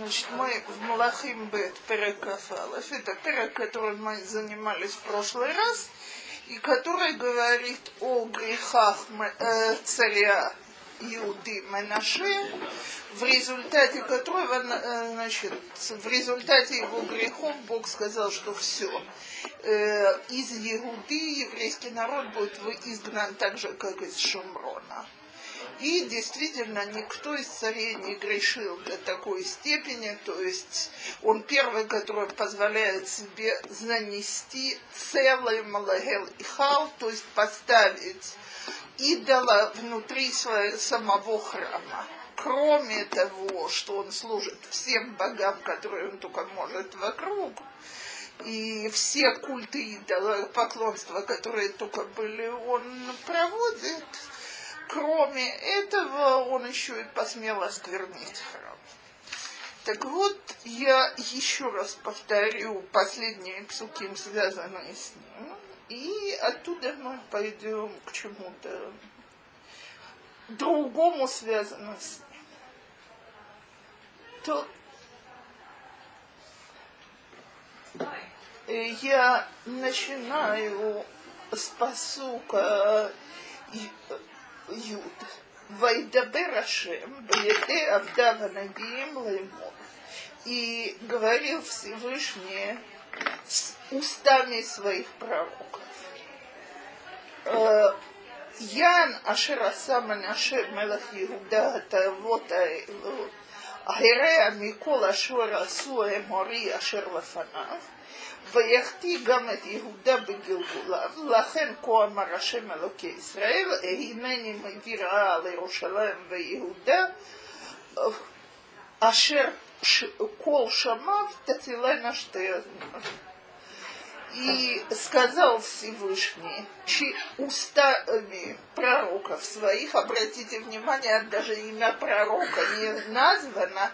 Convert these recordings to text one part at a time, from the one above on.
Значит, мы в Малахим Бет Перекафалов. Это перек, которым мы занимались в прошлый раз, и который говорит о грехах э, царя Иуды Менаше, в результате которого, э, значит, в результате его грехов Бог сказал, что все, э, из Иуды еврейский народ будет изгнан так же, как из Шумрона. И действительно, никто из царей не грешил до такой степени, то есть он первый, который позволяет себе занести целый Малагел и Хал, то есть поставить идола внутри своего, самого храма. Кроме того, что он служит всем богам, которые он только может вокруг, и все культы идола, поклонства, которые только были, он проводит – Кроме этого, он еще и посмел осквернить храм. Так вот, я еще раз повторю последние псуки, связанные с ним, и оттуда мы пойдем к чему-то другому, связанному с ним. То я начинаю с посука Юд. Вайдабер Ашем, Беде Авдава Нагием Лаймор. И говорил Всевышний с устами своих пророков. Ян Ашер Асама Наше Мелах Иуда Тавот Аэлу Аэрея Микол Ашер Асу Эмори Ашер Лафанав ויחטיא גם את יהודה בגלגוליו, לכן כה אמר השם אלוקי ישראל, הנני מביא רעה לירושלים ויהודה, אשר כל שמיו תצילנה שתי הזמן. И сказал Всевышний устами пророков своих, обратите внимание, даже имя пророка не названо,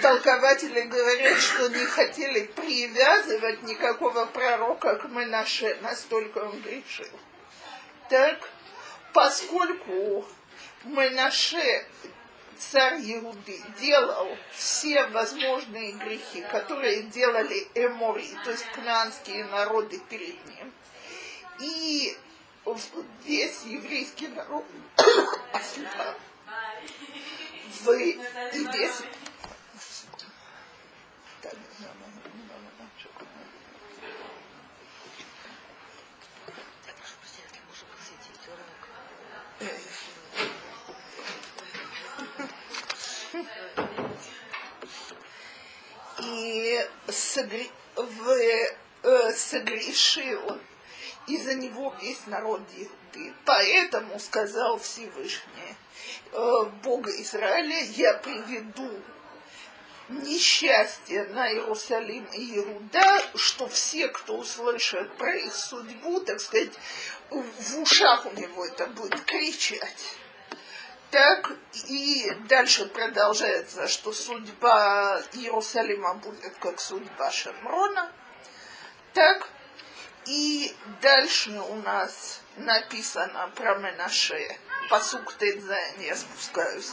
толкователи говорят, что не хотели привязывать никакого пророка к Менаше, настолько он грешил. Так, поскольку Менаше царь Иуды делал все возможные грехи, которые делали эмори, то есть кнанские народы перед ним, и весь еврейский народ, и весь и согре... в... э, согрешил из-за него весь народ Иуды. Поэтому сказал Всевышний, э, Бога Израиля, я приведу несчастье на Иерусалим и Иуда, что все, кто услышат про их судьбу, так сказать, в ушах у него это будет кричать. Так, и дальше продолжается, что судьба Иерусалима будет как судьба Шамрона. Так, и дальше у нас написано про Менаше, посук Тедзайн, я спускаюсь.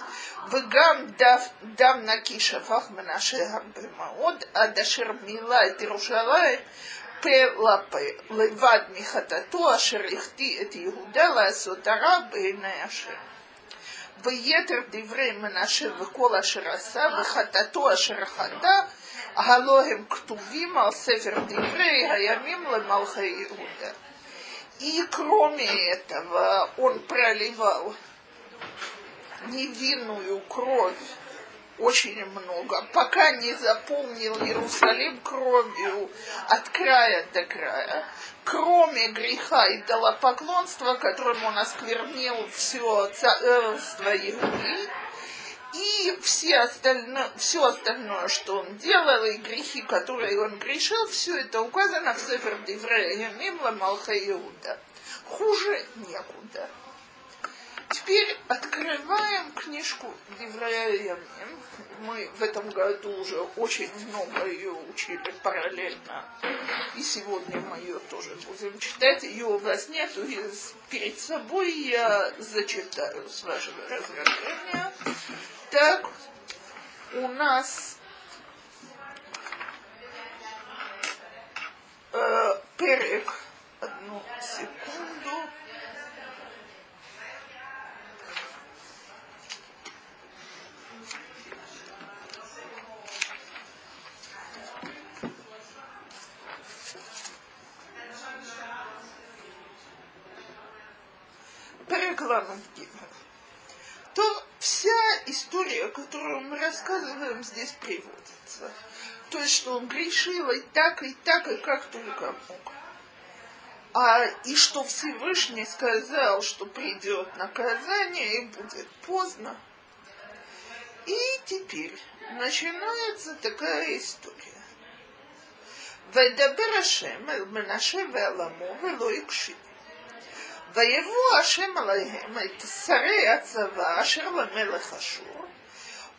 Вегам дав, дам на кишафах Менаше Гарбримаод, а дашир мила и Терушалай, пелапе, левад михатату, ашер ихти эт Иуда, ласотара бейна ашер. ויתר דברי מנשה וכל אשר עשה וחטאתו אשר חטא, הלא הם כתובים על ספר דברי הימים למלכי יהודה. И кроме этого он проливал невинную кровь очень много, пока не заполнил Иерусалим кровью от края до края, кроме греха и идолопоклонства, которым он осквернил все царство Иуды, и все остальное, все остальное, что он делал, и грехи, которые он грешил, все это указано в Сефер Деврея Мимла Малха Иуда. Хуже некуда. Теперь открываем книжку Девраемим. Мы в этом году уже очень много ее учили параллельно. И сегодня мы ее тоже будем читать. Ее у вас нет. Перед собой я зачитаю с вашего разрешения. Так, у нас э, перек. Одну секунду. Перекладом то вся история, которую мы рассказываем, здесь приводится. То есть, что он грешил и так, и так, и как только мог. А, и что Всевышний сказал, что придет наказание и будет поздно. И теперь начинается такая история. וידבר השם אל מנשה ועלמו ולא הקשיב. ויבוא השם עליהם את שרי הצבא אשר למלך אשור,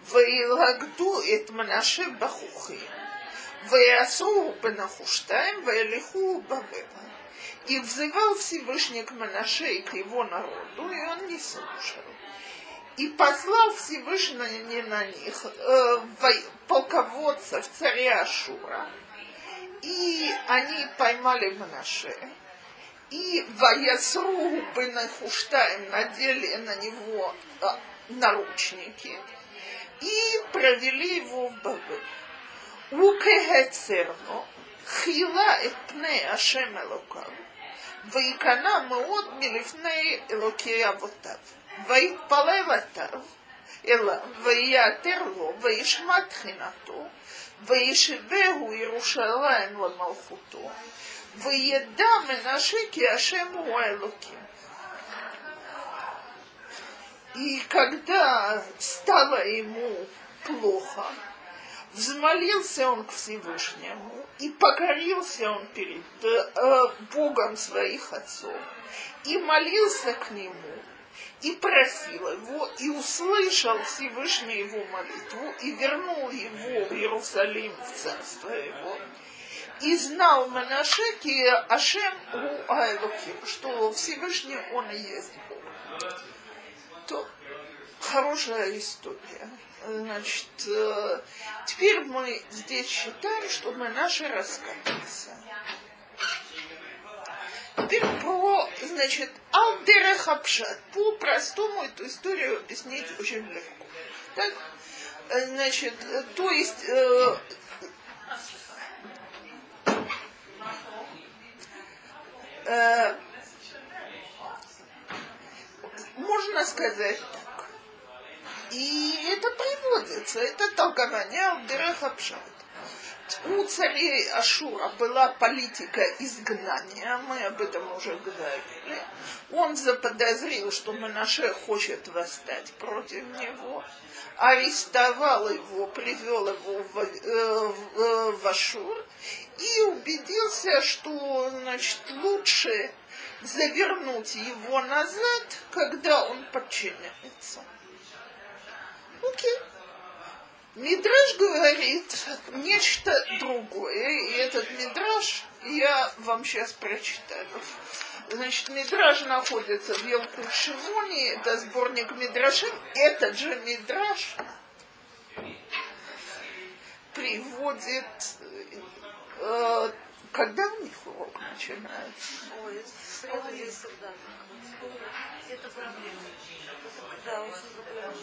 וילכדו את מנשה בחוכים, ויעשו בנחושתיים וילכו בבבל. И взывал Всевышний к Манаше и к его народу, и он не слушал. И послал Всевышний на них э, полководцев царя Ашура, и они поймали Манаше, и Ваясру Бенахуштаем надели на него а, наручники и провели его в Бабель. Укехецерно хила את פני השם אלוקיו, ויקנא מאוד מלפני אלוקי אבותיו, ויתפלל עליו, אליו, ויעתר לו, וישמע תחינתו, וישבהו ירושלים למלכותו, Выедам и нашики Ашему Уайлуки. И когда стало ему плохо, взмолился он к Всевышнему и покорился он перед э, Богом своих отцов и молился к нему и просил его, и услышал Всевышний его молитву, и вернул его в Иерусалим, в царство его и знал Манашеки Ашем у Айлуким, что Всевышний он и есть Бог. То хорошая история. Значит, э, теперь мы здесь считаем, что мы наши раскаялся. Теперь про, значит, Алдерахапшат. По-простому эту историю объяснить очень легко. Так? Значит, то есть э, можно сказать так. И это приводится, это толкование Алдереха Пшат. У царей Ашура была политика изгнания, мы об этом уже говорили. Он заподозрил, что Манаше хочет восстать против него, арестовал его, привел его в, э, в, э, в Ашур и убедился, что значит, лучше завернуть его назад, когда он подчиняется. Окей. Мидраж говорит нечто другое, и этот мидраж я вам сейчас прочитаю. Значит, мидраж находится в Елку Шимоне, это сборник мидрашим. Этот же мидраж приводит э, когда у них урок начинается? Ой, среда есть всегда. Это проблема. Да, очень проблема.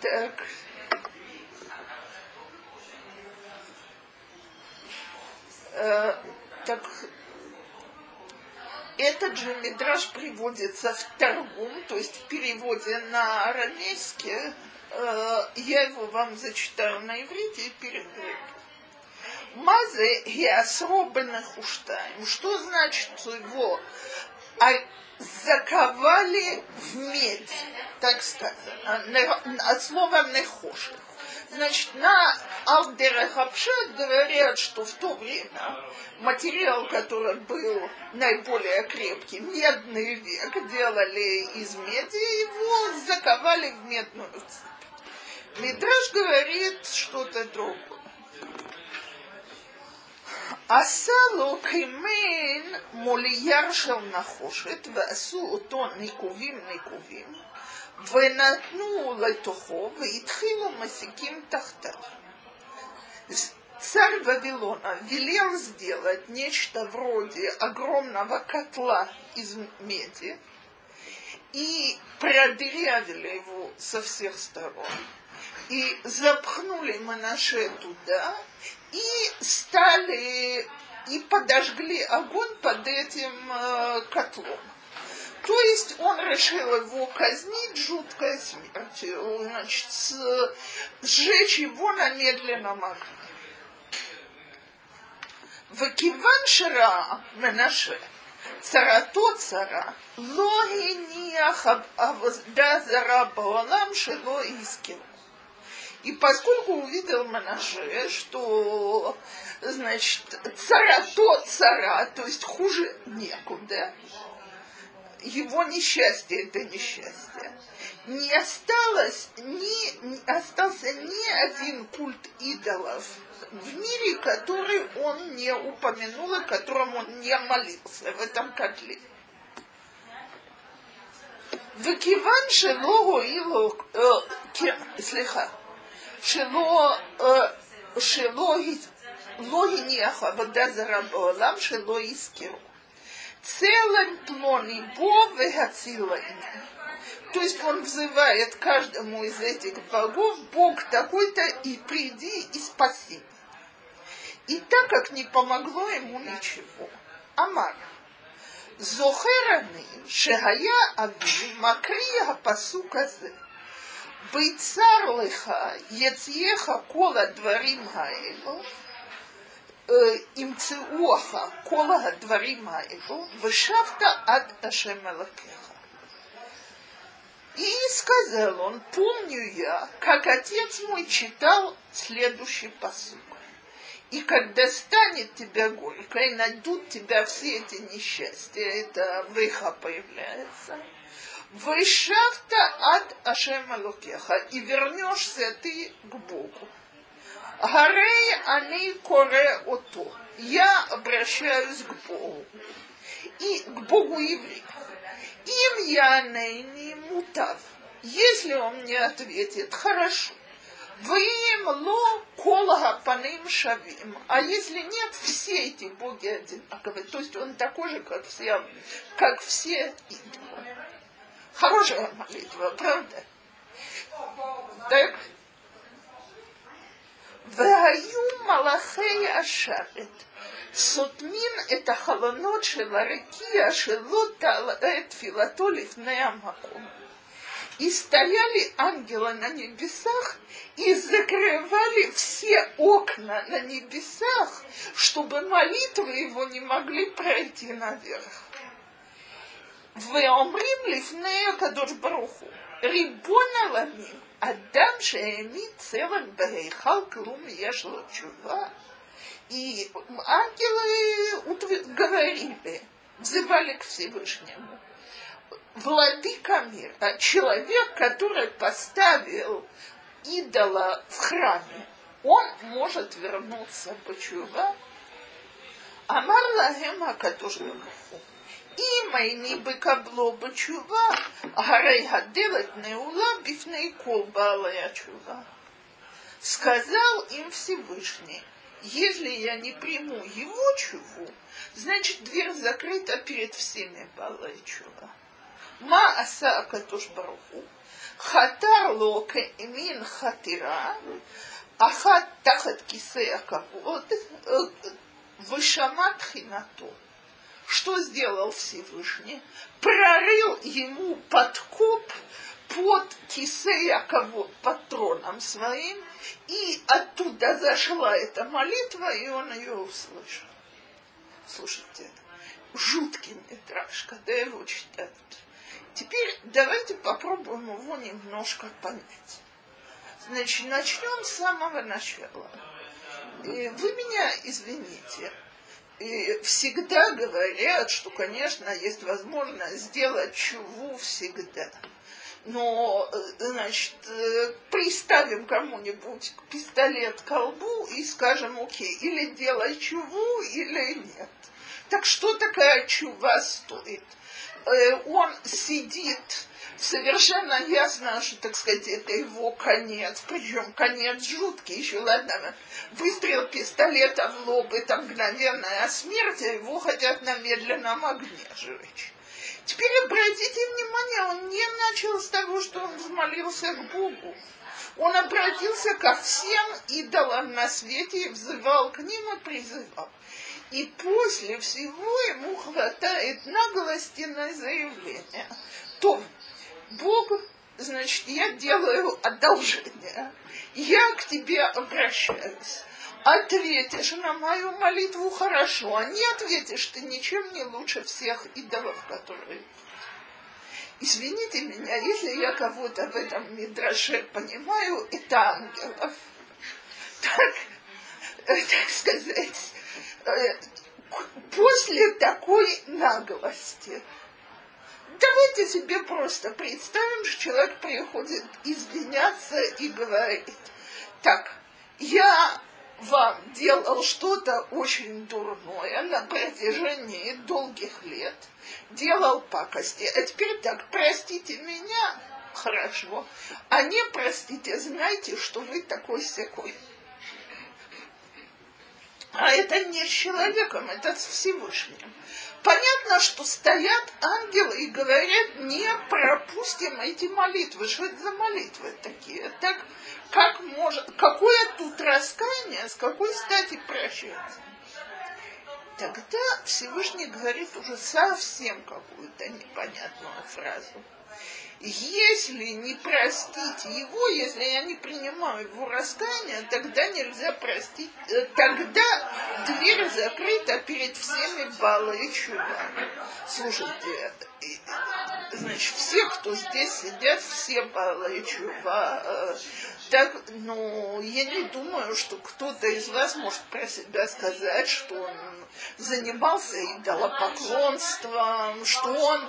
Так. Э, так этот же мидраж приводится в торгум, то есть в переводе на арамейский. Э, я его вам зачитаю на иврите и переведу. Мазе и особенно хуштаем. Что значит его а заковали в медь, так сказано, от слова нехоших. Значит, на Алдерахапшат говорят, что в то время материал, который был наиболее крепкий, медный век, делали из меди, его заковали в медную цепь. Мидраж говорит что-то другое. עשה לו כמין מולייר של נחושת ועשו אותו ניקובים ניקובים ונתנו לתוכו והתחילו מסיקים תחתיו. Царь Вавилона велел сделать нечто вроде огромного котла из меди и продырявили его со всех сторон и запхнули Манаше туда и стали и подожгли огонь под этим э, котлом. То есть он решил его казнить жуткой смертью, значит, с, сжечь его на медленном огне. וכיוון שראה מנשה צרתו צרה, לא הניח עבודה זרה בעולם שלא יזכרו. И поскольку увидел Манаше, что, значит, цара то цара, то есть хуже некуда, его несчастье это несчастье. Не осталось ни, не остался ни один культ идолов в мире, который он не упомянул и которому он не молился в этом котле. וכיוון שלא הועילו, סליחה, שלא, שלא לא הניח עבודה זרה בעולם, שלא יזכרו. целым тмон бог То есть он взывает каждому из этих богов, Бог такой-то и приди и спаси. И так как не помогло ему ничего, Амар, Зохераны, Шагая Ави, Макрия Пасуказы, Бейцарлыха, Ецеха, Кола Дворим Гаэлу, הדברים האלו, ימצאוך כל הדברים האלו, ושבת עד השם אלוקיך. И сказал он, помню я, как отец мой читал следующий посуд. И когда станет тебя горько, и найдут тебя все эти несчастья, это выха появляется, Вышавта от Ашем Алукеха, и вернешься ты к Богу. Гарей они коре ото. Я обращаюсь к Богу. И к Богу евреев. Им я не мутав. Если он мне ответит, хорошо. Вы им ло колага паным шавим. А если нет, все эти боги одинаковые. То есть он такой же, как все, как все. Хорошая молитва, правда? Так, והיו מלאכי השרת, סותמים את החלונות של הרקיע שלא תעלה את תפילתו לפני המקום. И стояли ангелы на небесах и закрывали все окна на небесах, чтобы молитвы его не могли пройти наверх. ואומרים לפני הקדוש ברוך הוא, ריבון עולמים, אדם שהעמיד צלם בהיכל כלום יש לו תשובה. И ангелы говорили, взывали к Всевышнему. Владыка мира, человек, который поставил идола в храме, он может вернуться почува. Амар лахем Акадош אם איני בקבלו בתשובה, הרי הדלת נעולה בפני כל בעלי התשובה. Сказал им Всевышний, если я не приму его чуву, значит дверь закрыта перед всеми Балай чува. Ма аса акатуш баруху, хатар ло кемин хатира, ахат тахат кисе акавод, вышамат хинато что сделал Всевышний? Прорыл ему подкоп под Кисея кого под троном своим, и оттуда зашла эта молитва, и он ее услышал. Слушайте, жуткий метраж, когда его читают. Теперь давайте попробуем его немножко понять. Значит, начнем с самого начала. Вы меня извините, и всегда говорят, что, конечно, есть возможность сделать чуву всегда. Но, значит, приставим кому-нибудь пистолет к колбу и скажем, окей, или делай чуву, или нет. Так что такая чува стоит? э, он сидит совершенно ясно, что, так сказать, это его конец, причем конец жуткий, еще ладно, выстрел пистолета в лоб, это мгновенная смерть, а его хотят на медленном огне сжечь. Теперь обратите внимание, он не начал с того, что он взмолился к Богу. Он обратился ко всем идолам на свете и взывал к ним и призывал. И после всего ему хватает наглости на заявление. То Бог, значит, я делаю одолжение. Я к тебе обращаюсь. Ответишь на мою молитву хорошо, а не ответишь, ты ничем не лучше всех идолов, которые Извините меня, если я кого-то в этом мидраше понимаю, это ангелов. Так, э, так сказать, э, после такой наглости, давайте себе просто представим, что человек приходит извиняться и говорит, так, я вам делал что-то очень дурное на протяжении долгих лет, делал пакости, а теперь так, простите меня, хорошо, а не простите, знаете, что вы такой секой. А это не с человеком, это с Всевышним. Понятно, что стоят ангелы и говорят, не пропустим эти молитвы. Что это за молитвы такие? Так как может, какое тут раскаяние, с какой стати прощаться? Тогда Всевышний говорит уже совсем какую-то непонятную фразу если не простить его, если я не принимаю его раскаяние, тогда нельзя простить, э, тогда дверь закрыта перед всеми Бала и Чувами. Слушайте, значит, все, кто здесь сидят, все Бала и Чува, так, ну, я не думаю, что кто-то из вас может про себя сказать, что он занимался идолопоклонством, что он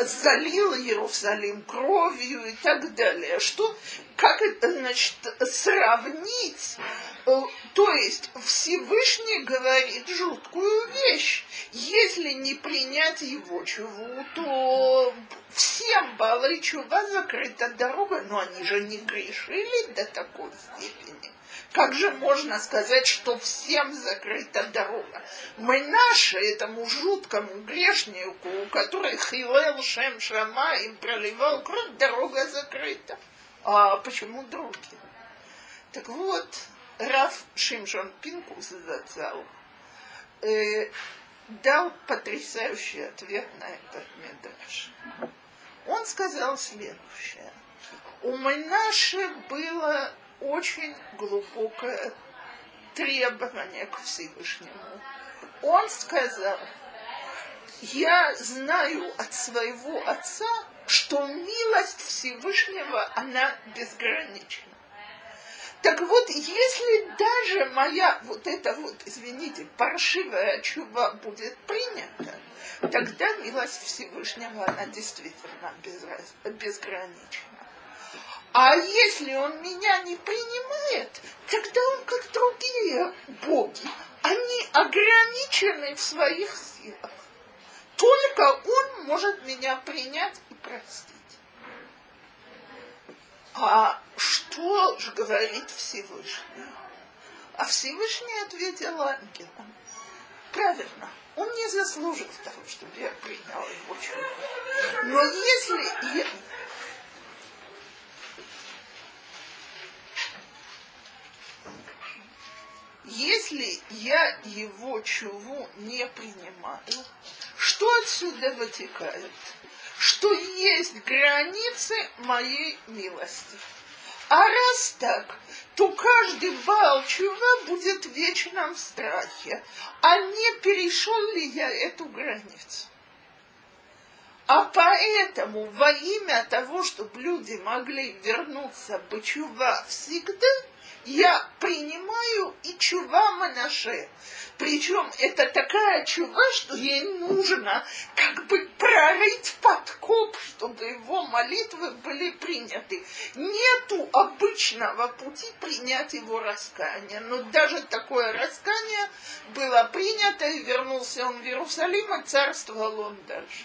залил Иерусалим кровью и так далее. Что, как это, значит, сравнить? Э, то есть Всевышний говорит жуткую вещь. Если не принять его чуву, то всем Бала чува закрыта дорога, но они же не грешили до такой степени. Как же можно сказать, что всем закрыта дорога? Мы наши этому жуткому грешнику, который хилел Шем Шама и проливал кровь, дорога закрыта. А почему другие? Так вот, Раф Шимшон Пинкус зацал, э, дал потрясающий ответ на этот медраж. Он сказал следующее. У Майнаши было очень глубокое требование к Всевышнему. Он сказал, я знаю от своего отца, что милость Всевышнего, она безгранична. Так вот, если даже моя вот эта вот, извините, паршивая чува будет принята, тогда милость Всевышнего, она действительно безгранична. А если он меня не принимает, тогда он как другие боги. Они ограничены в своих силах. Только он может меня принять и простить. А что же говорит Всевышний? А Всевышний ответил ангелам. Правильно, он не заслужил того, чтобы я принял его чудо. Но если я, если я его чуву не принимаю, что отсюда вытекает? Что есть границы моей милости. А раз так, то каждый бал чува будет в вечном страхе. А не перешел ли я эту границу? А поэтому во имя того, чтобы люди могли вернуться бы чува всегда – я принимаю и чува Манаше. Причем это такая чува, что ей нужно как бы прорыть подкоп, чтобы его молитвы были приняты. Нету обычного пути принять его раскаяние. Но даже такое раскаяние было принято, и вернулся он в Иерусалим, и царствовал он дальше.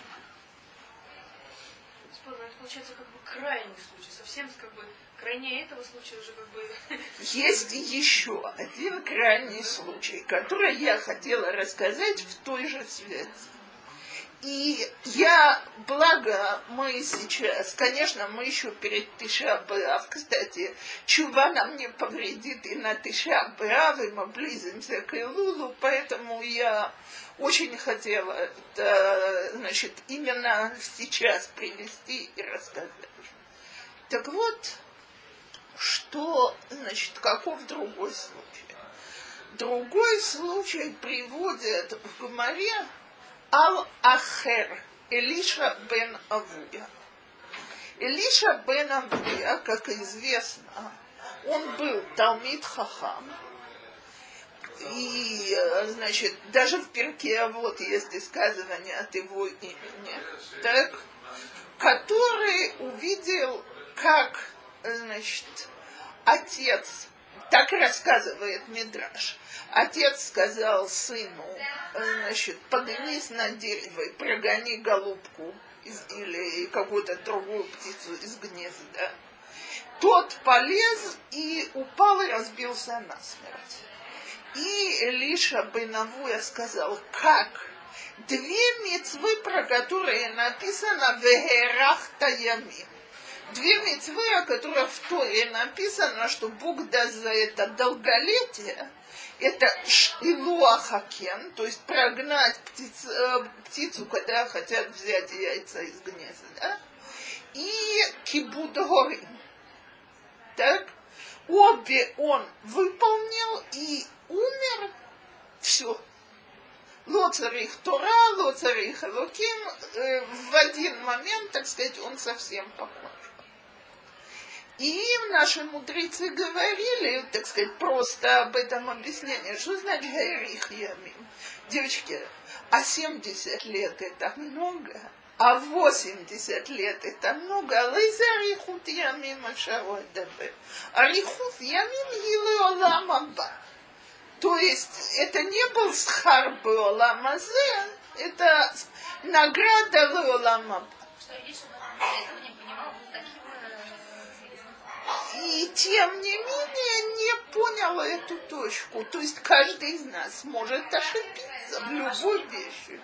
Получается как бы крайний случай. Совсем как бы крайнее этого случая уже как бы... Есть еще один крайний случай, который я хотела рассказать в той же связи. И я, благо, мы сейчас, конечно, мы еще перед Тиша Б'Ав, кстати, чува нам не повредит и на Тиша Б'Ав, и мы близимся к Илулу, поэтому я очень хотела это, значит, именно сейчас привести и рассказать. Так вот, что, значит, каков другой случай? Другой случай приводит в Гумаре Ал-Ахер, Элиша бен Авуя. Элиша бен Авуя, как известно, он был Талмит Хахам, и, значит, даже в перке вот есть высказывание от его имени, так, который увидел, как, значит, отец, так рассказывает Мидраш, отец сказал сыну, значит, поднимись на дерево и прогони голубку из, или какую-то другую птицу из гнезда. Тот полез и упал и разбился насмерть. И Элиша Бенавуя сказал, как? Две мецвы, про которые написано «Вегерах таямим». Две мецвы, о которых в Торе написано, что Бог даст за это долголетие, это Илуа Хакен, то есть прогнать птиц, э, птицу, когда хотят взять яйца из гнезда, и Кибуд Горим. Так? Обе он выполнил и умер. Все. Лоцарих Тора, Лоцарих Луким, э, в один момент, так сказать, он совсем покончил. И наши мудрецы говорили, так сказать, просто об этом объяснении, что значит Гайрих Ямим. Девочки, а 70 лет это много, а 80 лет это много. Лейзе арихут ямим ашародабе. Арихут ямим елы олам аба. То есть это не был схар Оламазе, это награда Леолама. И тем не менее не понял эту точку. То есть каждый из нас может ошибиться в любой вещи.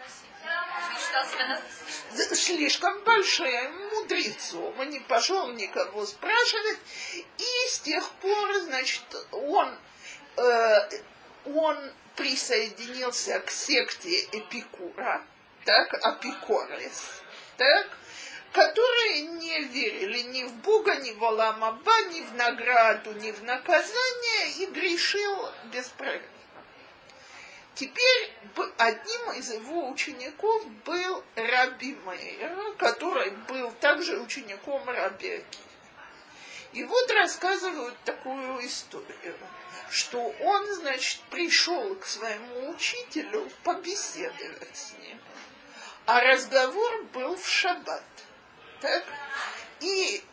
Слишком большим мудрецом, и не пошел никого спрашивать. И с тех пор, значит, он э, он присоединился к секте Эпикура, так, Апикорес, так, которые не верили ни в Бога, ни в Аламаба, ни в награду, ни в наказание, и грешил беспрерывно. Теперь одним из его учеников был Раби Мейер, который был также учеником Раби Акива. И вот рассказывают такую историю что он, значит, пришел к своему учителю побеседовать с ним. А разговор был в шаббат. Так? И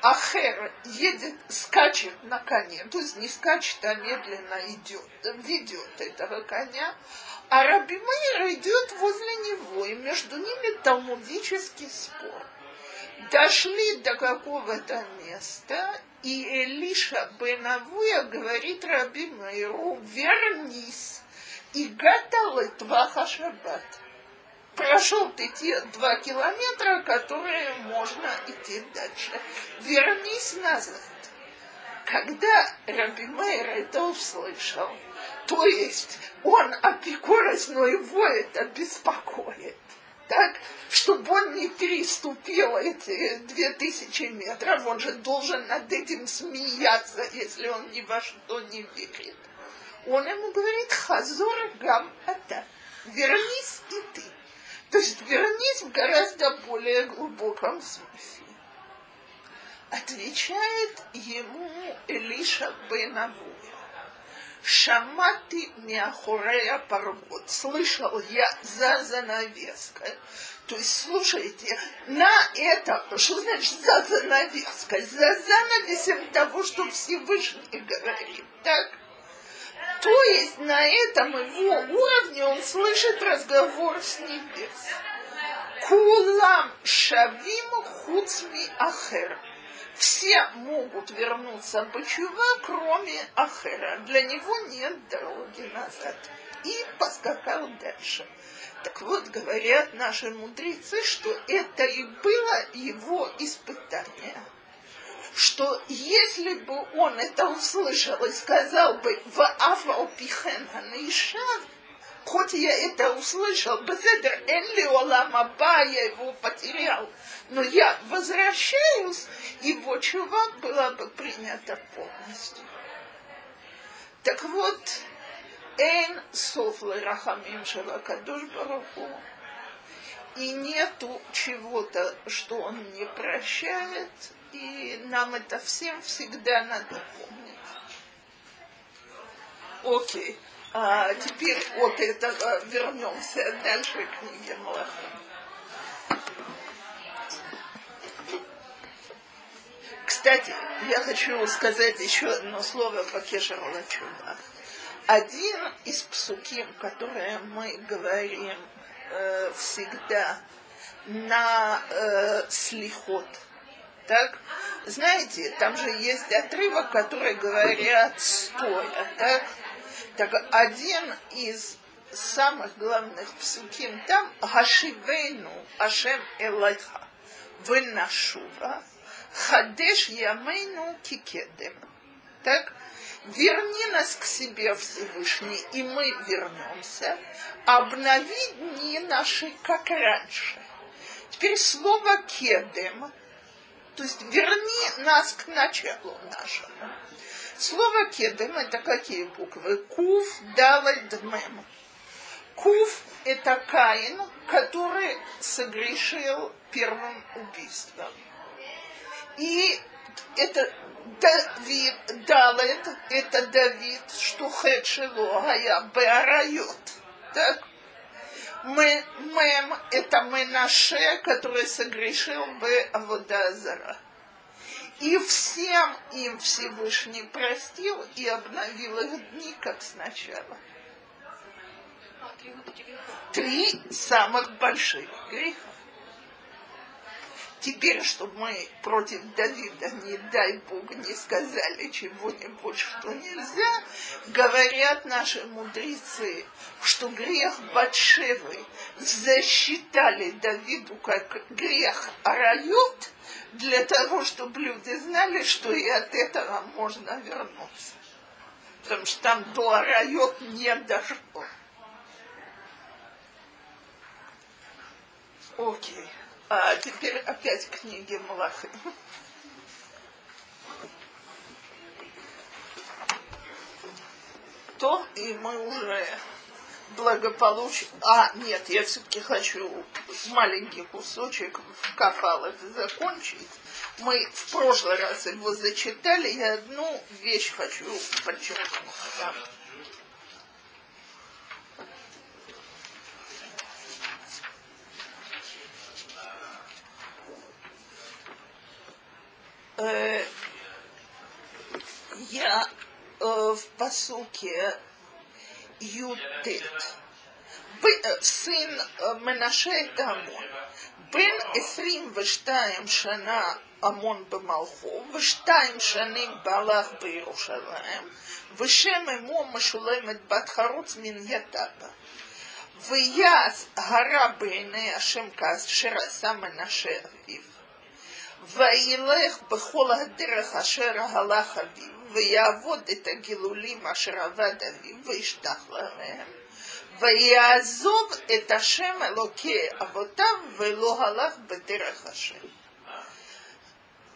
Ахер едет, скачет на коне, то есть не скачет, а медленно идет, ведет этого коня, а Раби Мейр идет возле него, и между ними талмудический спор. Дошли до какого-то места, и Элиша Бенавуя говорит Раби Майру, вернись и готовы тваха шаббат. Прошел ты те два километра, которые можно идти дальше. Вернись назад. Когда Раби Майр это услышал, то есть он апикорос, но его это беспокоит так, чтобы он не переступил эти две тысячи метров, он же должен над этим смеяться, если он ни во что не верит. Он ему говорит, хазор гам ата, вернись и ты. То есть вернись в гораздо более глубоком смысле. Отвечает ему Элиша Бенаву. Шамати Мяхурея Паргот. Слышал я за занавеской. То есть, слушайте, на это, что значит за занавеской? За занавесем того, что Всевышний говорит, так? То есть на этом его уровне он слышит разговор с небес. Кулам шавим хуцми ахер. Все могут вернуться Бачува, кроме Ахера. Для него нет дороги назад. И поскакал дальше. Так вот, говорят наши мудрецы, что это и было его испытание. Что если бы он это услышал и сказал бы в Афалпихен Анишав, хоть я это услышал, Беседер Энли Оламаба, я его потерял, но я возвращаюсь, его чувак была бы принята полностью. Так вот, Эн софлы рахамим шалакадуш бараху. И нету чего-то, что он не прощает, и нам это всем всегда надо помнить. Окей. А теперь от этого вернемся дальше к книге Малахим. Кстати, я хочу сказать еще одно слово по Кешеру Лачува. Один из псуким, которые мы говорим э, всегда на э, слихот, так? Знаете, там же есть отрывок, который говорят стоя, так? Так один из самых главных псуким там Хашивейну Ашем Элайха Венашува Хадеш Ямейну Кикедем. Так? Верни нас к себе, Всевышний, и мы вернемся. Обнови дни наши, как раньше. Теперь слово кедем, то есть верни нас к началу нашему. Слово кедем это какие буквы? Кув, далет, мем. Кув – это Каин, который согрешил первым убийством. И это Давид, Далет, это Давид, что Хедшило, а я Беарайот. Так? Мы, мем, это Менаше, который согрешил бы Аводазара. И всем им Всевышний простил и обновил их дни, как сначала. Три самых больших греха. Теперь, чтобы мы против Давида, не дай Бог, не сказали чего-нибудь, что нельзя, говорят наши мудрецы, что грех Батшевы засчитали Давиду как грех Арают, для того, чтобы люди знали, что и от этого можно вернуться. Потому что там до Арают не дошло. Окей. Okay. А теперь опять книги Малахи. То, и мы уже благополучно... А, нет, я все-таки хочу маленький кусочек в кафал закончить. Мы в прошлый раз его зачитали, я одну вещь хочу подчеркнуть. я э, в посуке Ютет. сын Менаше это Амон. בין עשרים ושתיים שנה עמון במלכו, ושתיים שנים בהלך בירושלים, ושם אמו משולמת בת חרוץ מן יתבה. ויעש הרע בעיני השם כאשר עשה מנשה אביו. וילך בכל הדרך אשר הלך אביו, ויעבוד את הגילולים אשר עבד אביו, וישתח להם. ויעזוב את השם אלוקי אבותיו, ולא הלך בדרך השם.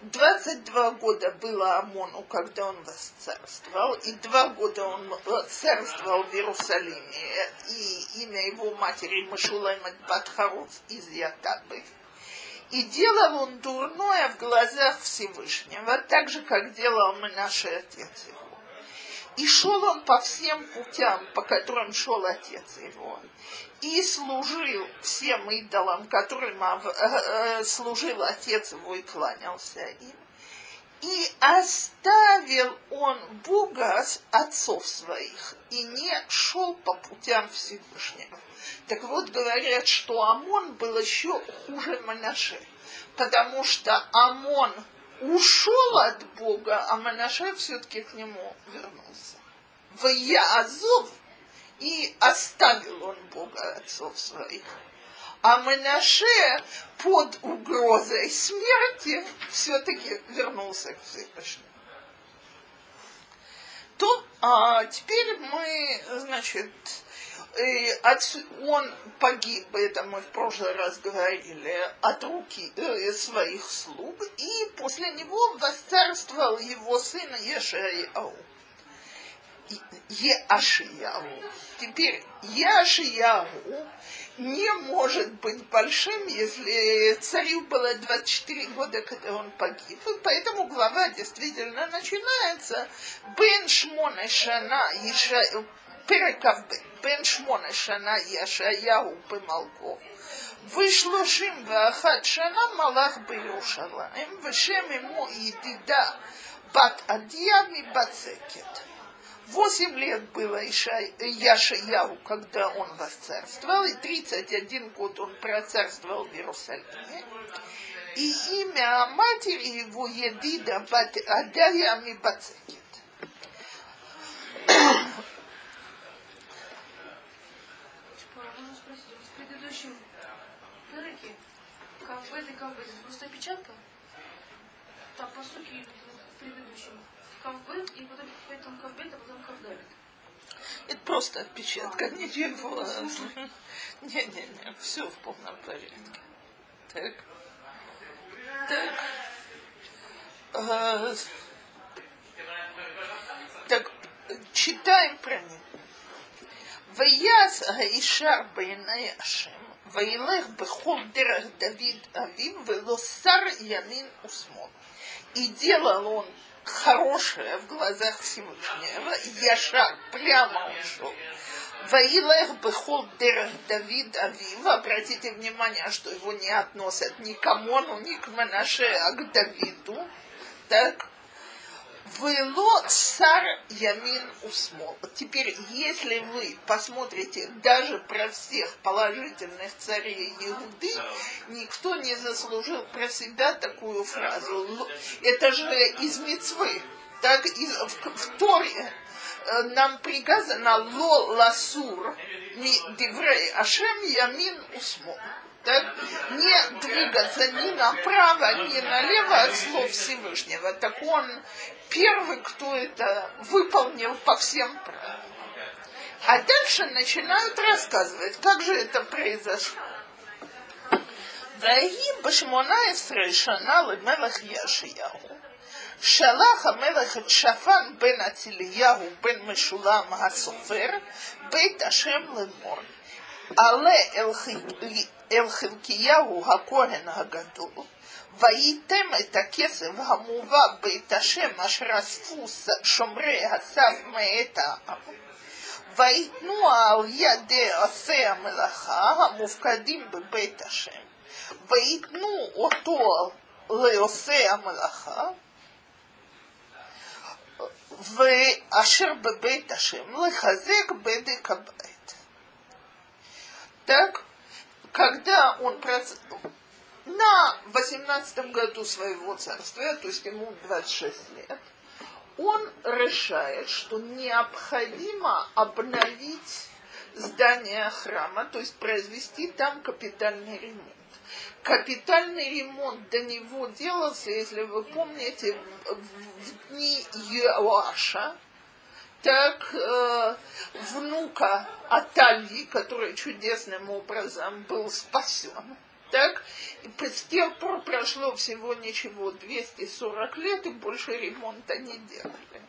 22 года было Амону, когда он восцарствовал, и два года он царствовал в Иерусалиме, и имя его матери Машулаймет Батхаруц из Ятабы. И делал он дурное в глазах Всевышнего, так же, как делал мы наш отец его. И шел он по всем путям, по которым шел отец его. И служил всем идолам, которым э, э, служил отец его и кланялся им. И оставил он Бога отцов своих и не шел по путям Всевышнего. Так вот, говорят, что Амон был еще хуже Манаше, потому что Амон ушел от Бога, а Манаше все-таки к нему вернулся. В Язов и оставил он Бога отцов своих. А Манаше под угрозой смерти все-таки вернулся к Всевышнему. То а, теперь мы, значит, он погиб, это мы в прошлый раз говорили, от руки э, своих слуг, и после него восцарствовал его сын Ешаяу. Еашияу. Теперь Еашияу не может быть большим, если царю было 24 года, когда он погиб. И поэтому глава действительно начинается Бен Шмона Шана Иша Перекав Бен Шмона Шана Яшаяу Бемалко. ושלושים ואחת שנה מלך בירושלים, ושם אמו ידידה בת עדיה מבצקת. Восемь лет было Яшаяу, когда он восцарствовал, и 31 год он процарствовал в Иерусалиме. И имя матери его Едида Бат Адая Мибацекет. Кавбет и Кавбет, это просто опечатка? Там, по сути, в предыдущем. Кавбет, и потом, потом Кавбет, а потом Кавдалит. Это просто отпечатка, ничего. Не-не-не, все в полном порядке. Так. Так. А, так, читаем про них. Ваяс Аишар Байнай Ашем, Ваилех Бехол Дерах Давид Авим, Велосар Ямин Усмон. И делал он хорошее в глазах Всевышнего, Яшар прямо ушел. Ваилех Бехол Дерах Давид Авив, обратите внимание, что его не относят ни к Амону, ни к Манаше, а к Давиду. Так, Вело сар ямин усмол. Теперь, если вы посмотрите даже про всех положительных царей Иуды, никто не заслужил про себя такую фразу. Это же из мецвы. Так из, в, в Торе э, нам приказано ло ласур ми диврей ашем ямин усмол так, не двигаться ни направо, ни налево от слов Всевышнего. Так он первый, кто это выполнил по всем правилам. А дальше начинают рассказывать, как же это произошло. ויהי בשמונה עשרה שנה למלך יאשיהו. שלח המלך את שפן בן אציליהו בן משולם הסופר, בית השם לאמור. עלה אל חלקיהו הכהן הגדול, וייתם את הכסף המובא בית השם אשר אספו שומרי הסף מאת העם, ויתנו על ידי עושי המלאכה המופקדים בבית השם, ויתנו אותו לעושי המלאכה, ואשר בבית השם לחזק בדק הבית. Так, когда он проц... на 18 году своего царствия, то есть ему 26 лет, он решает, что необходимо обновить здание храма, то есть произвести там капитальный ремонт. Капитальный ремонт до него делался, если вы помните, в дни Иоаша, так э, внука Атали, который чудесным образом был спасен, так, и с тех пор прошло всего ничего, 240 лет, и больше ремонта не делали.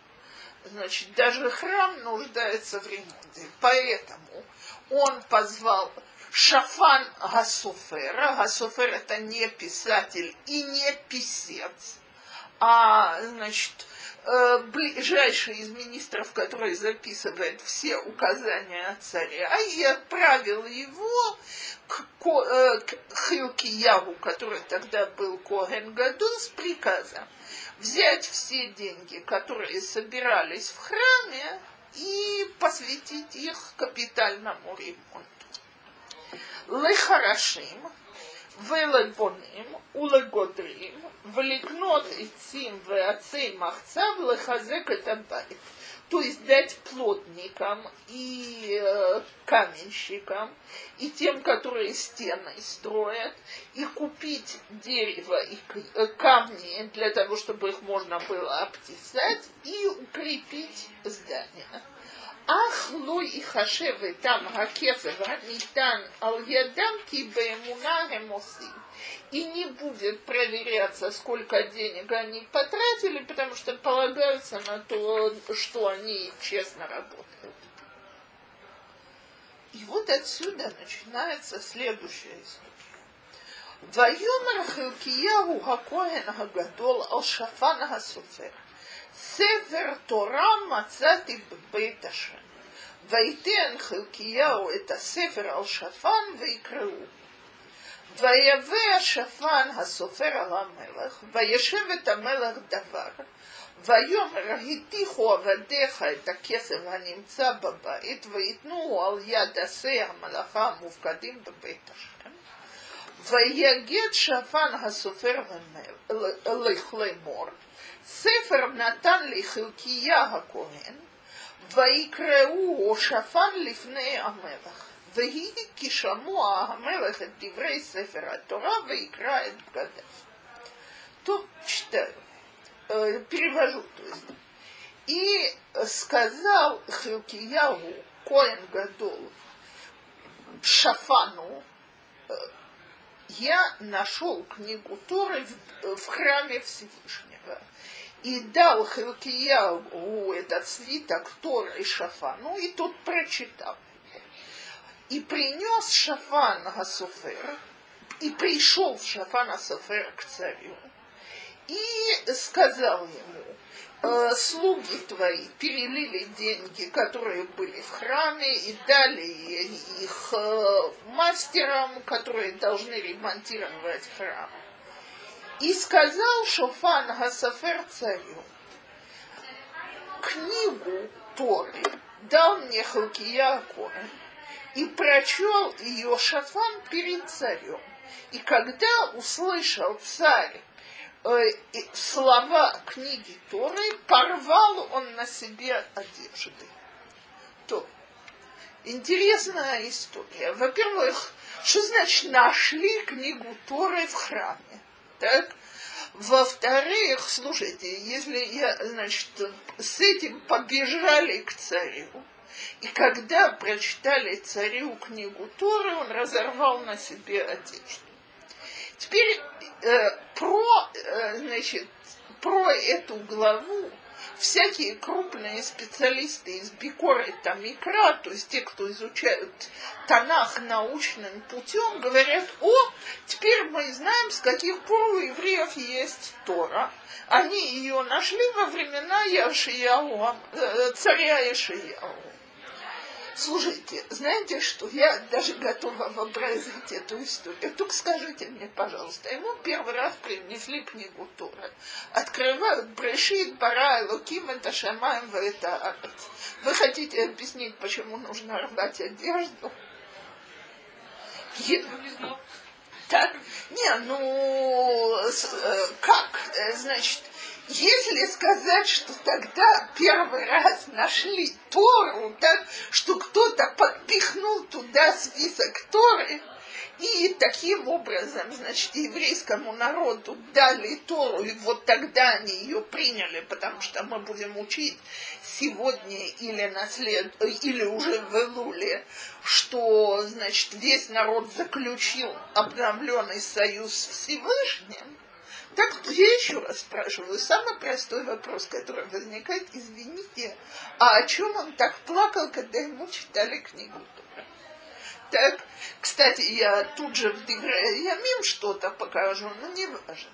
Значит, даже храм нуждается в ремонте. Поэтому он позвал Шафан Гасуфера. Гасуфер это не писатель и не писец, а, значит, ближайший из министров, который записывает все указания царя, и отправил его к, э, к Хилкияву, который тогда был Коген Гадун, с приказом взять все деньги, которые собирались в храме, и посвятить их капитальному ремонту. Лехарашим, ולבונים ולגודרים ולקנות עצים ועצי מחצב לחזק את הבית то есть дать плотникам и э, каменщикам, и тем, которые стены строят, и купить дерево и э, камни для того, чтобы их можно было обтесать, и укрепить здание. Ах, ну и хашевы там гакефер, нитан ал ядам кибеемуна гемосим. И не будет проверяться, сколько денег они потратили, потому что полагаются на то, что они честно работают. И вот отсюда начинается следующая история. Вайомар Хилкиягу Гакоген Гагадол Алшафан Гасуфер. ספר תורה מצאתי בבית השם. ויתן חלקיהו את הספר על שפן ויקראו. ויבא השפן הסופר על המלך, וישב את המלך דבר, ויאמר הטיחו עבדיך את הכסף הנמצא בבית, ויתנו על יד עשי המלאכה המופקדים בבית השם. ויגד שפן הסופר למלך לאמור, ספר נתן לי חלקיה הכהן, ויקראו שפן לפני המלך. והיא כי שמוע המלך את דברי ספר התורה ויקרא את בגדיו. Тут читаю, э, перевожу, то есть. И сказал Хилкияву, Коэн Гадол, Шафану, я нашел книгу Торы в, в храме Всевышнего и дал Хилкияву этот свиток Торы и Шафану, и тут прочитал и принес Шафан Гасуфер, и пришел Шафан Гасуфер к царю, и сказал ему, «Э, слуги твои перелили деньги, которые были в храме, и дали их э, мастерам, которые должны ремонтировать храм. И сказал Шофан Гасафер царю, книгу Торы дал мне Халкия Коэн, и прочел ее Шафан перед царем. И когда услышал царь э, слова книги Торы, порвал он на себе одежды. То интересная история. Во-первых, что значит нашли книгу Торы в храме? Так? Во-вторых, слушайте, если я, значит, с этим побежали к царю, и когда прочитали царю книгу Торы, он разорвал на себе одежду. Теперь э, про, э, значит, про эту главу всякие крупные специалисты из Бикоры Тамикра, то есть те, кто изучают Танах научным путем, говорят, о, теперь мы знаем, с каких пор у евреев есть Тора. Они ее нашли во времена Яшияу, э, царя Яшияу. Слушайте, знаете что, я даже готова вообразить эту историю. Только скажите мне, пожалуйста, ему первый раз принесли книгу Торы. Открывают Брешит, Бара, Луким, это Шамаем, это Арец. Вы хотите объяснить, почему нужно рвать одежду? Я... Так? Не, ну, э, как? Э, значит, если сказать, что тогда первый раз нашли Тору, так, что кто-то подпихнул туда список Торы, и таким образом, значит, еврейскому народу дали Тору, и вот тогда они ее приняли, потому что мы будем учить сегодня или, наслед... или уже в Элуле, что, значит, весь народ заключил обновленный союз с Всевышним, так я еще раз спрашиваю, самый простой вопрос, который возникает, извините, а о чем он так плакал, когда ему читали книгу Так, кстати, я тут же в Ямим что-то покажу, но не важно.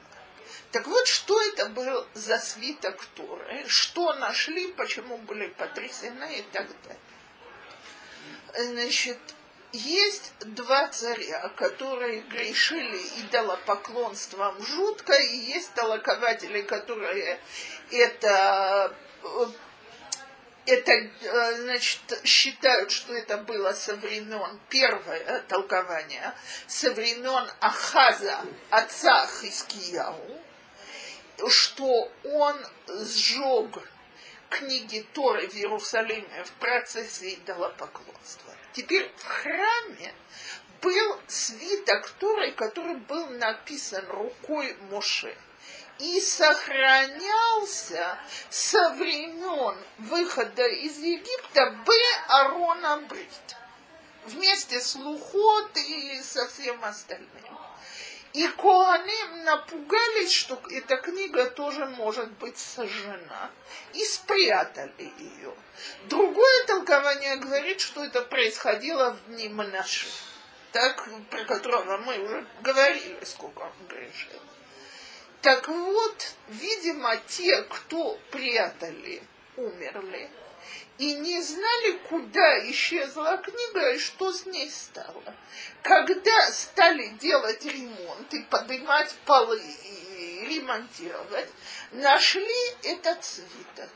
Так вот, что это был за свиток Торы, что нашли, почему были потрясены и так далее. Значит, есть два царя, которые грешили идолопоклонством жутко, и есть толкователи, которые это э, это, э, значит, считают, что это было со времен, первое толкование, со времен Ахаза, отца Хискияу, что он сжег книги Торы в Иерусалиме в процессе идолопоклонства. Теперь в храме был свиток Торы, который был написан рукой Моше – и сохранялся со времен выхода из Египта Б. Арона Брит. Вместе с Лухот и со всем остальным. И Коаним напугались, что эта книга тоже может быть сожжена. И спрятали ее. Другое толкование говорит, что это происходило в дни Монаши. Так, про которого мы уже говорили, сколько он грешил. Так вот, видимо, те, кто прятали, умерли, и не знали, куда исчезла книга и что с ней стало. Когда стали делать ремонт и поднимать полы и ремонтировать, нашли этот свиток.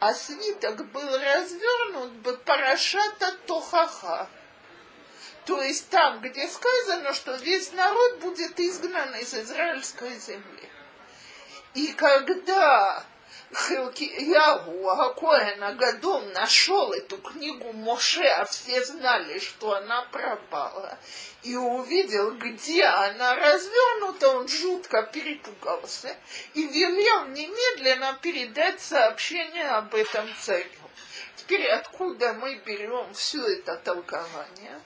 А свиток был развернут бы Парашата Тохаха. То есть там, где сказано, что весь народ будет изгнан из израильской земли. И когда Хилкиягу Агакоэн Агадом нашел эту книгу Моше, а все знали, что она пропала, и увидел, где она развернута, он жутко перепугался и велел немедленно передать сообщение об этом царю. Теперь откуда мы берем все это толкование?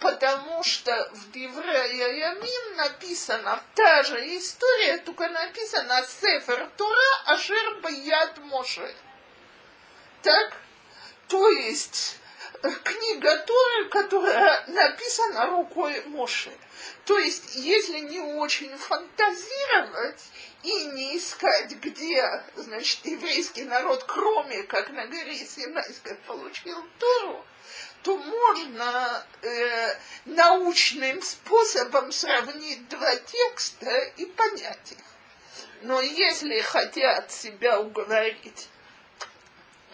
Потому что в Деврея Ямин написана та же история, только написана Сефер Тора Ашер Баяд Моше. Так? То есть э, книга Торы, которая написана рукой Моше. То есть, если не очень фантазировать и не искать, где, значит, еврейский народ, кроме как на горе Синайской, получил Тору, то можно э, научным способом сравнить два текста и понять их. Но если хотят себя уговорить,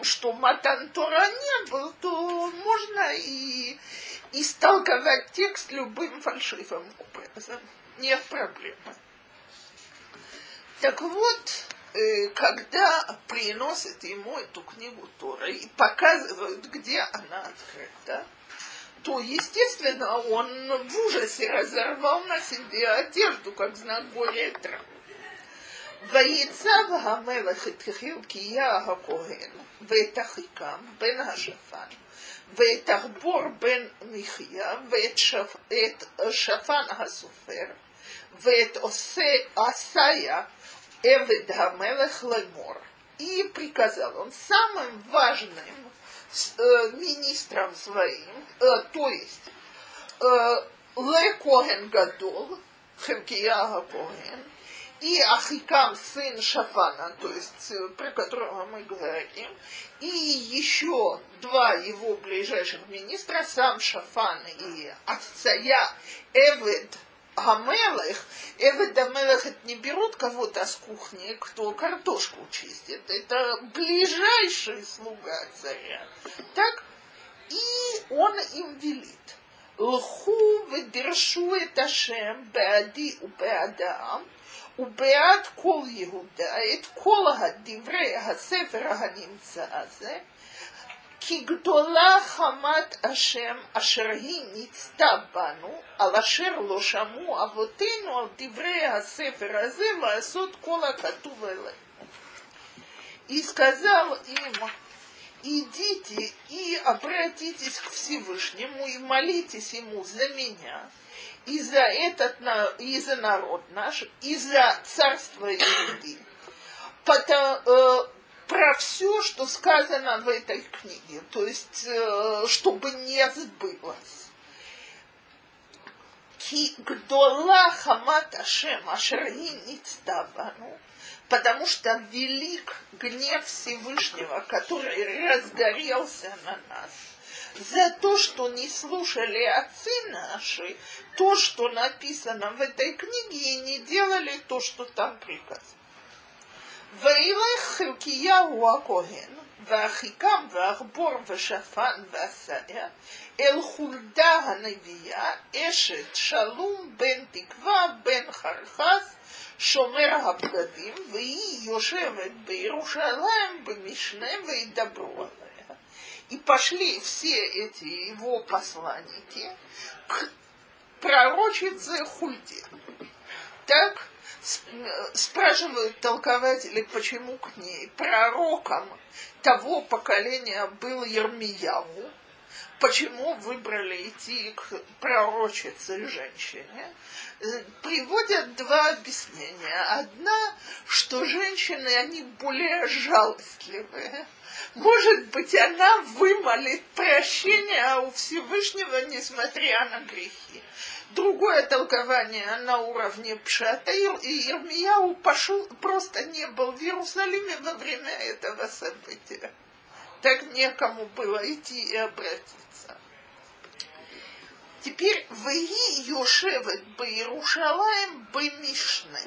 что Матан Тора не был, то можно и истолковать текст любым фальшивым образом. Нет проблемы. Так вот, когда приносят ему эту книгу Тора и показывают, где она открыта, то, естественно, он в ужасе разорвал на себе одежду, как знак горя и травм. ויצב המלך את חלקיה הכהן ואת אחיקם בן השפן ואת ארבור בן מחיה ואת שפ... שפן הסופר ואת עשיה Эвед Хамелех Лемор. И приказал он самым важным э, министрам своим, э, то есть э, Ле Коген Гадол, Хемкия Коген, и Ахикам, сын Шафана, то есть э, про которого мы говорим, и еще два его ближайших министра, сам Шафан и Ацая Эвед гамелых, эвет амелых это не берут кого-то с кухни, кто картошку чистит. Это ближайший слуга царя. Так? И он им велит. Лху выдержу это шем беади у беадам, у беад кол Иуда, а это кол гадивре гасефера ганимца азе, Кигдола хамат ашем ашерги ництабану, алашер лошаму авотену алдиврея асефер азе лаасот кола катувелы, И сказал им, идите и обратитесь к Всевышнему и молитесь Ему за меня, и за этот, и за народ наш, и за царство Иудеи. Потому, э, про все, что сказано в этой книге, то есть, э, чтобы не сбылось. Ки гдола хамат ашем ашерги потому что велик гнев Всевышнего, который разгорелся на нас. за то, что не слушали отцы наши, то, что написано в этой книге, и не делали то, что там приказано. וילך חלקיהו הכהן, ואחיקם ואחבור ושפן ועשיה, אל חולדה הנביאה, אשת שלום בן תקווה בן חרחס, שומר הבגדים, והיא יושבת בירושלים במשנה וידברו עליה. И пошли все эти его посланники к пророчице Хульде. Так спрашивают толкователи, почему к ней пророком того поколения был Ермияву, почему выбрали идти к пророчице женщине, приводят два объяснения. Одна, что женщины, они более жалостливые. Может быть, она вымолит прощение у Всевышнего, несмотря на грехи. Другое толкование на уровне Пшата, и Ирмияу пошел, просто не был в Иерусалиме во время этого события. Так некому было идти и обратиться. Теперь Веги Йошевет Баирушалаем Бемишне.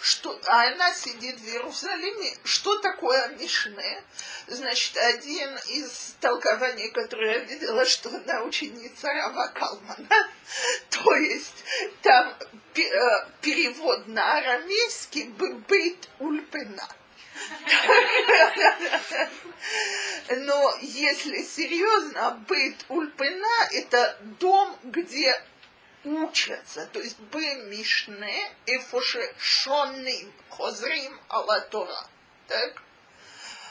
Что, а она сидит в Иерусалиме. Что такое Мишне? Значит, один из толкований, которые я видела, что она ученица Рава Калмана. То есть там э, перевод на арамейский Бейт Ульпена. Но если серьезно, быт ульпена – это дом, где учатся, то есть бы мишне, эфоше шоним, хозрим алатора. Так?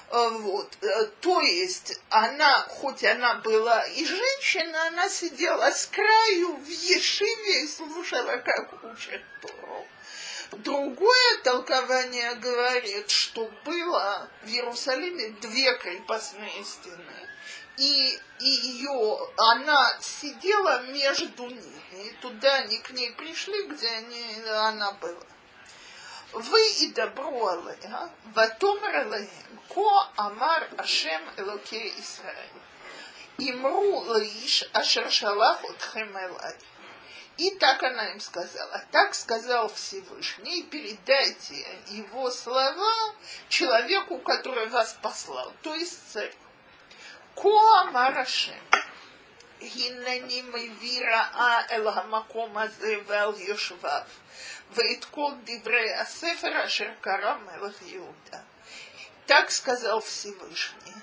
Вот. То есть она, хоть она была и женщина, она сидела с краю в Ешиве и слушала, как учат Тору. Другое толкование говорит, что было в Иерусалиме две крепостные стены. И ее, она сидела между ними, и туда они к ней пришли, где они, она была. Вы и добро алея, ватомер алеем, ко амар Ашем Элокей Исраэль. Имру лаиш ашер шалах отхем элай. И так она им сказала. Так сказал Всевышний, передайте его слова человеку, который вас послал, то есть царю. Коа Марашем. הנני מביא רעה אל המקום הזה ועל יושביו, ואת כל דברי הספר אשר קרא מלך יהודה. Так сказал Всевышний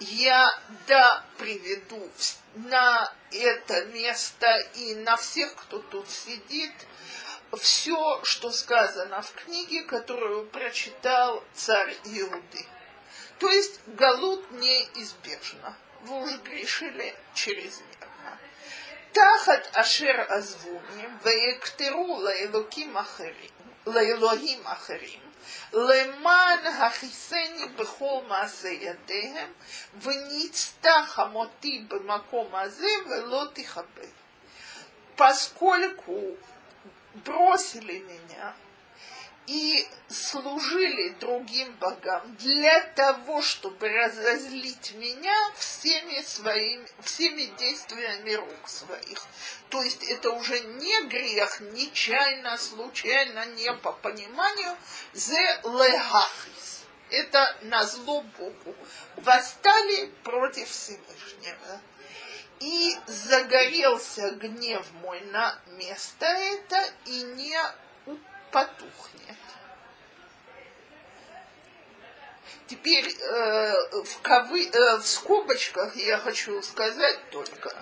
я да приведу на это место и на всех, кто тут сидит, все, что сказано в книге, которую прочитал царь Иуды. То есть Галут неизбежно. Вы уже грешили чрезмерно. Тахат ашер азвуни, ваектеру лаэлоким ахарим, лаэлогим ахарим, Леман хахисени бехол маасе ядеем, вниста хамоти бемаком азе велоти хабе. Поскольку бросили меня, и служили другим богам для того, чтобы разозлить меня всеми своими, всеми действиями рук своих. То есть это уже не грех, нечаянно, случайно, не по пониманию. Зе лехахис. Это на зло Богу. Восстали против Всевышнего. И загорелся гнев мой на место это, и не потухнет. Теперь э, в, кавы, э, в скобочках я хочу сказать только,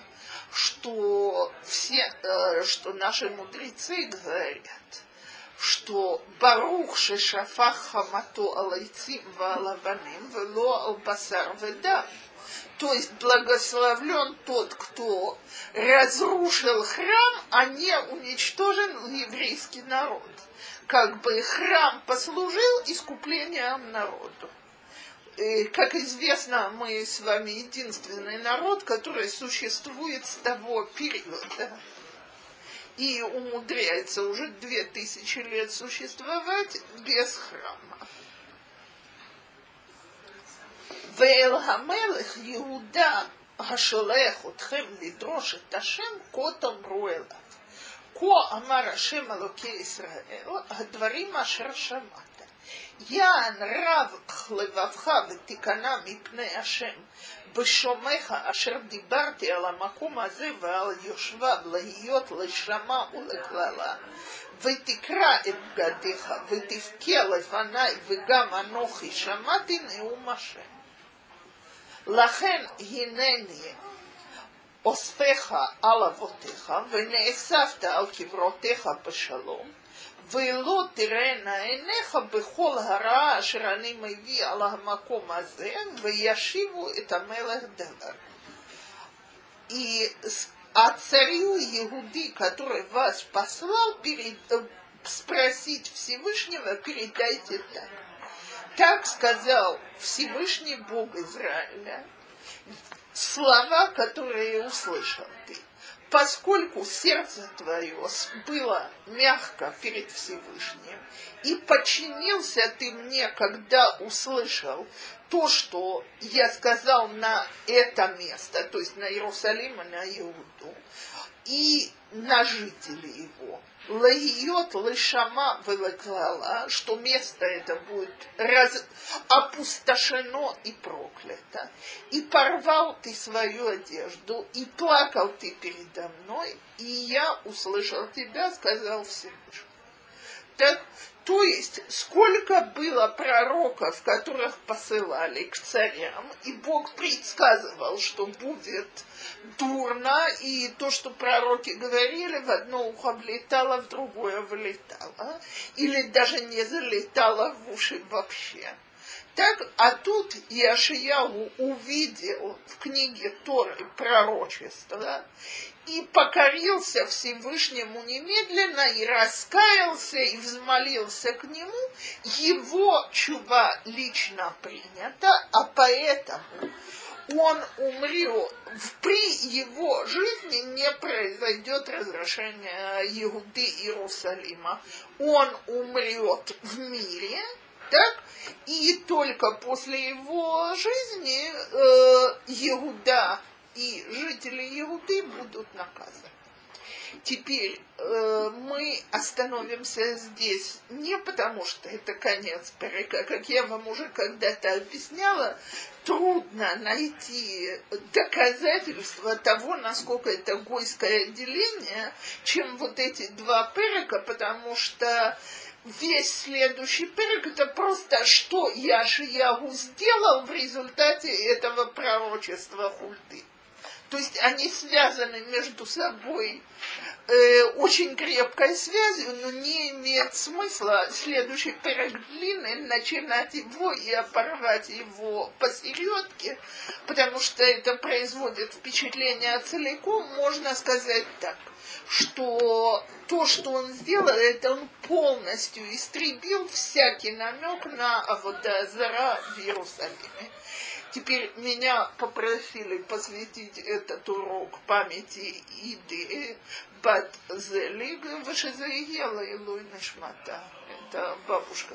что все, э, что наши мудрецы говорят, что Барух шешафах хамато алайцим валаваним вело албасар ведам. То есть благословлен тот, кто разрушил храм, а не уничтожен еврейский народ как бы храм послужил искуплением народу. И, как известно, мы с вами единственный народ, который существует с того периода и умудряется уже две тысячи лет существовать без храма. ואל המלך יהודה השולח אתכם לדרוש את השם, כה תאמרו אליו. כה אמר השם אלוקי ישראל, הדברים אשר שמעת. יען רב לבבך ותיכנע מפני השם, בשומך אשר דיברתי על המקום הזה ועל יושביו להיות לשמה ולקללה, ותקרא את בגדיך ותבכה לפניי וגם אנוכי שמעתי נאום השם. לכן הנני אוספך על אבותיך ונאספת על קברותיך בשלום ולא תראינה עיניך בכל הרעה אשר אני מביא על המקום הזה, וישיבו את המלך דבר. И а царю Иуди, который вас послал, перед, спросить Всевышнего, передайте так. Так сказал Всевышний Бог Израиля, слова, которые услышал ты. Поскольку сердце твое было мягко перед Всевышним, и подчинился ты мне, когда услышал то, что я сказал на это место, то есть на Иерусалим и на Иуду, и на жителей его, Лаиот лышама вылаклала, что место это будет раз, опустошено и проклято. И порвал ты свою одежду, и плакал ты передо мной, и я услышал тебя, сказал Всевышний. Так то есть, сколько было пророков, которых посылали к царям, и Бог предсказывал, что будет дурно, и то, что пророки говорили, в одно ухо влетало, в другое вылетало, или даже не залетало в уши вообще. Так, а тут Яшияу увидел в книге Торы пророчество и покорился Всевышнему немедленно и раскаялся и взмолился к нему. Его чува лично принята, а поэтому он умрет, при его жизни не произойдет разрушение Иуды Иерусалима. Он умрет в мире, так? И только после его жизни э, Иуда и жители Иуды будут наказаны. Теперь э, мы остановимся здесь не потому, что это конец перека, как я вам уже когда-то объясняла, трудно найти доказательства того, насколько это гойское отделение, чем вот эти два перека, потому что весь следующий перек это просто, что Яшиягу сделал в результате этого пророчества Хульды. То есть они связаны между собой э, очень крепкой связью, но не имеет смысла следующий перек длинный начинать его и оборвать его посередке, потому что это производит впечатление целиком, можно сказать так, что то, что он сделал, это он полностью истребил всякий намек на Аводазара в Иерусалиме. Теперь меня попросили посвятить этот урок памяти Иды Бат Зелиг Вашезаела Илуй Нашмата. Это бабушка